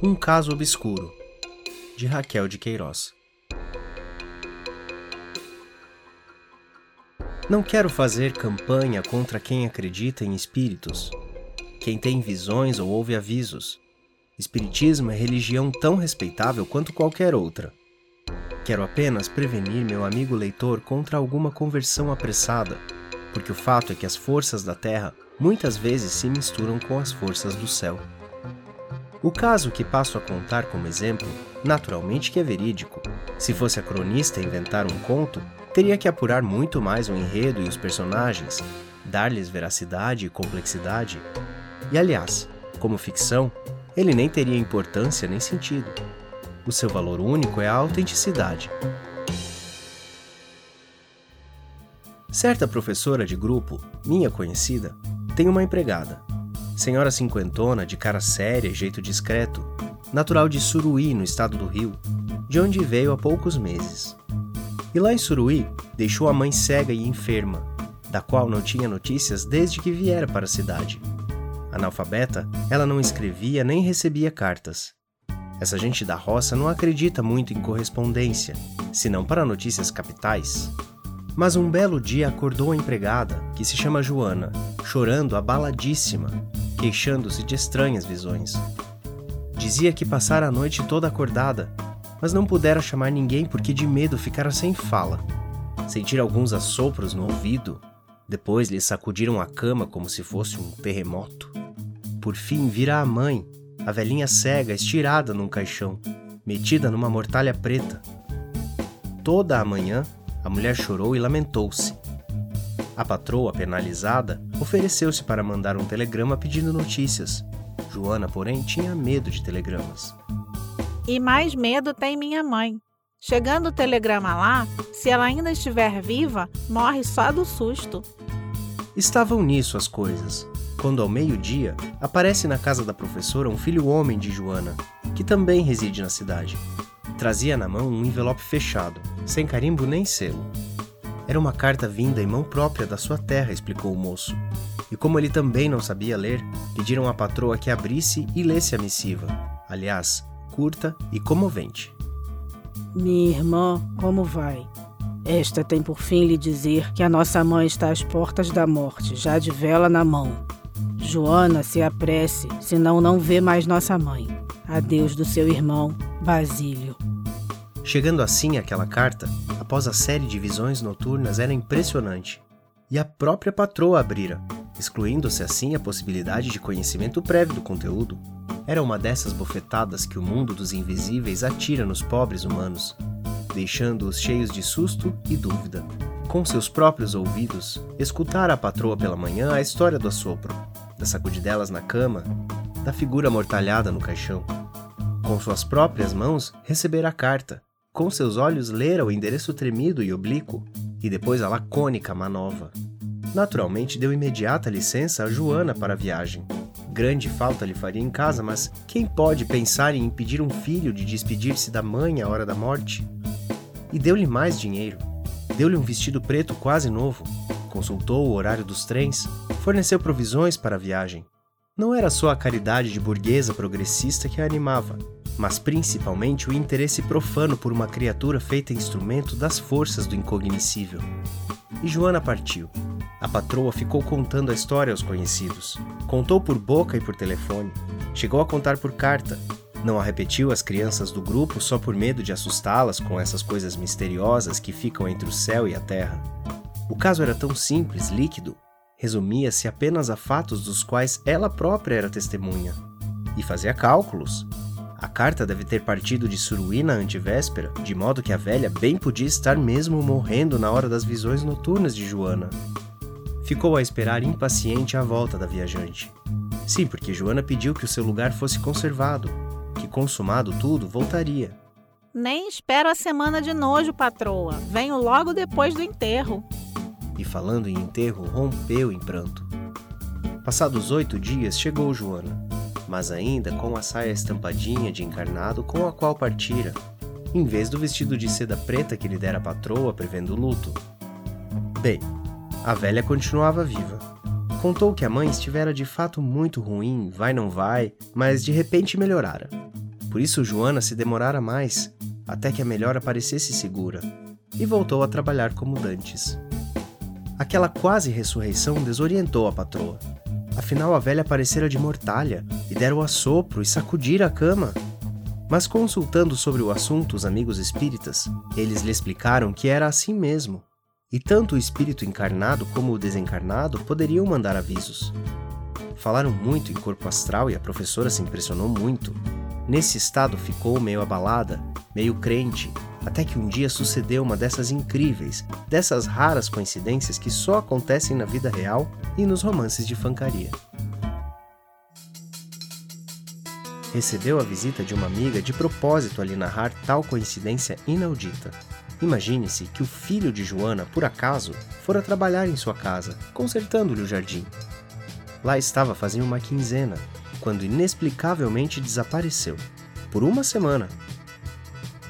Um caso obscuro, de Raquel de Queiroz. Não quero fazer campanha contra quem acredita em espíritos, quem tem visões ou ouve avisos. Espiritismo é religião tão respeitável quanto qualquer outra. Quero apenas prevenir meu amigo leitor contra alguma conversão apressada, porque o fato é que as forças da Terra muitas vezes se misturam com as forças do céu. O caso que passo a contar como exemplo, naturalmente que é verídico. Se fosse a cronista inventar um conto, teria que apurar muito mais o enredo e os personagens, dar-lhes veracidade e complexidade. E aliás, como ficção, ele nem teria importância nem sentido. O seu valor único é a autenticidade. Certa professora de grupo, minha conhecida, tem uma empregada, senhora cinquentona, de cara séria e jeito discreto, natural de Suruí, no estado do Rio, de onde veio há poucos meses. E lá em Suruí, deixou a mãe cega e enferma, da qual não tinha notícias desde que viera para a cidade. Analfabeta, ela não escrevia nem recebia cartas. Essa gente da roça não acredita muito em correspondência, senão para notícias capitais. Mas um belo dia acordou a empregada, que se chama Joana, chorando abaladíssima, queixando-se de estranhas visões. Dizia que passara a noite toda acordada, mas não pudera chamar ninguém porque de medo ficara sem fala. Sentir alguns assopros no ouvido, depois lhe sacudiram a cama como se fosse um terremoto. Por fim vira a mãe, a velhinha cega estirada num caixão, metida numa mortalha preta. Toda a manhã, a mulher chorou e lamentou-se. A patroa, penalizada, ofereceu-se para mandar um telegrama pedindo notícias. Joana, porém, tinha medo de telegramas. E mais medo tem minha mãe. Chegando o telegrama lá, se ela ainda estiver viva, morre só do susto. Estavam nisso as coisas, quando ao meio-dia aparece na casa da professora um filho homem de Joana, que também reside na cidade. Trazia na mão um envelope fechado, sem carimbo nem selo. Era uma carta vinda em mão própria da sua terra, explicou o moço. E como ele também não sabia ler, pediram à patroa que abrisse e lesse a missiva. Aliás, curta e comovente. Minha irmã, como vai? Esta tem por fim lhe dizer que a nossa mãe está às portas da morte, já de vela na mão. Joana, se apresse, senão não vê mais nossa mãe. Adeus do seu irmão, Basílio. Chegando assim aquela carta, após a série de visões noturnas, era impressionante. E a própria patroa abrira, excluindo-se assim a possibilidade de conhecimento prévio do conteúdo. Era uma dessas bofetadas que o mundo dos invisíveis atira nos pobres humanos, deixando-os cheios de susto e dúvida. Com seus próprios ouvidos, escutara a patroa pela manhã a história do assopro, das sacudidelas na cama, da figura mortalhada no caixão. Com suas próprias mãos, recebera a carta, com seus olhos lera o endereço tremido e oblíquo, e depois a lacônica manova. Naturalmente deu imediata licença a Joana para a viagem. Grande falta lhe faria em casa, mas quem pode pensar em impedir um filho de despedir-se da mãe à hora da morte? E deu-lhe mais dinheiro. Deu-lhe um vestido preto quase novo, consultou o horário dos trens, forneceu provisões para a viagem. Não era só a caridade de burguesa progressista que a animava, mas principalmente o interesse profano por uma criatura feita instrumento das forças do incognoscível. E Joana partiu. A patroa ficou contando a história aos conhecidos. Contou por boca e por telefone. Chegou a contar por carta. Não a repetiu às crianças do grupo só por medo de assustá-las com essas coisas misteriosas que ficam entre o céu e a terra. O caso era tão simples, líquido, resumia-se apenas a fatos dos quais ela própria era testemunha. E fazia cálculos, a carta deve ter partido de Suruí na antivéspera, de modo que a velha bem podia estar mesmo morrendo na hora das visões noturnas de Joana. Ficou a esperar impaciente a volta da viajante. Sim, porque Joana pediu que o seu lugar fosse conservado, que consumado tudo, voltaria. Nem espero a semana de nojo, patroa. Venho logo depois do enterro. E falando em enterro, rompeu em pranto. Passados oito dias, chegou Joana mas ainda com a saia estampadinha de encarnado com a qual partira, em vez do vestido de seda preta que lhe dera a patroa prevendo luto. Bem, a velha continuava viva. Contou que a mãe estivera de fato muito ruim, vai não vai, mas de repente melhorara. Por isso Joana se demorara mais, até que a melhora parecesse segura, e voltou a trabalhar como dantes. Aquela quase ressurreição desorientou a patroa. Afinal, a velha parecera de mortalha e dera o assopro e sacudira a cama. Mas consultando sobre o assunto os amigos espíritas, eles lhe explicaram que era assim mesmo. E tanto o espírito encarnado como o desencarnado poderiam mandar avisos. Falaram muito em corpo astral e a professora se impressionou muito. Nesse estado ficou meio abalada, meio crente, até que um dia sucedeu uma dessas incríveis, dessas raras coincidências que só acontecem na vida real e nos romances de fancaria. Recebeu a visita de uma amiga de propósito a lhe narrar tal coincidência inaudita. Imagine-se que o filho de Joana, por acaso, fora trabalhar em sua casa, consertando-lhe o jardim. Lá estava fazendo uma quinzena, quando inexplicavelmente desapareceu. Por uma semana.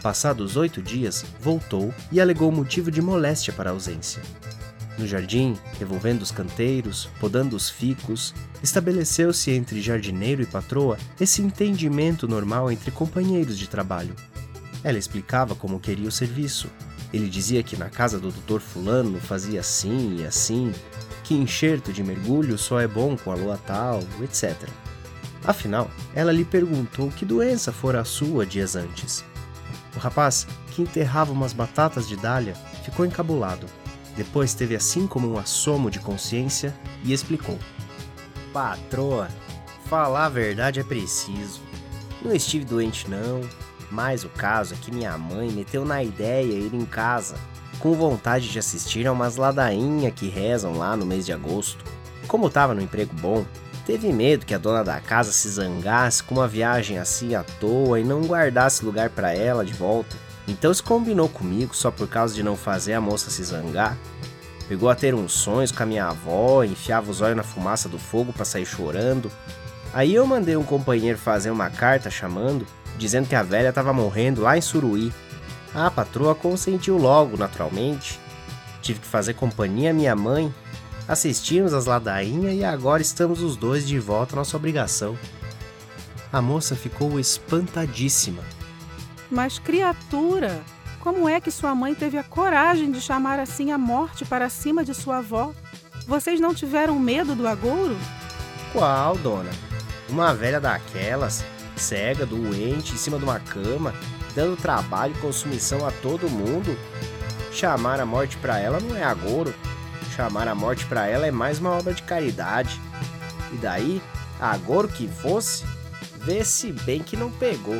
Passados oito dias, voltou e alegou motivo de moléstia para a ausência. No jardim, revolvendo os canteiros, podando os ficos, estabeleceu-se entre jardineiro e patroa esse entendimento normal entre companheiros de trabalho. Ela explicava como queria o serviço. Ele dizia que na casa do doutor Fulano fazia assim e assim, que enxerto de mergulho só é bom com a lua tal, etc. Afinal, ela lhe perguntou que doença fora a sua dias antes. O rapaz, que enterrava umas batatas de dália, ficou encabulado. Depois teve assim como um assomo de consciência e explicou: Patroa, falar a verdade é preciso. Não estive doente, não, mas o caso é que minha mãe meteu na ideia ir em casa, com vontade de assistir a umas ladainhas que rezam lá no mês de agosto. Como estava no emprego bom, teve medo que a dona da casa se zangasse com uma viagem assim à toa e não guardasse lugar para ela de volta. Então se combinou comigo só por causa de não fazer a moça se zangar. Pegou a ter uns sonhos com a minha avó, enfiava os olhos na fumaça do fogo para sair chorando. Aí eu mandei um companheiro fazer uma carta chamando, dizendo que a velha estava morrendo lá em Suruí. A patroa consentiu logo, naturalmente. Tive que fazer companhia à minha mãe. Assistimos as ladainhas e agora estamos os dois de volta à nossa obrigação. A moça ficou espantadíssima. Mas, criatura, como é que sua mãe teve a coragem de chamar assim a morte para cima de sua avó? Vocês não tiveram medo do agouro? Qual, dona? Uma velha daquelas, cega, doente, em cima de uma cama, dando trabalho e consumição a todo mundo. Chamar a morte para ela não é agouro. Chamar a morte para ela é mais uma obra de caridade. E daí, agouro que fosse, vê-se bem que não pegou.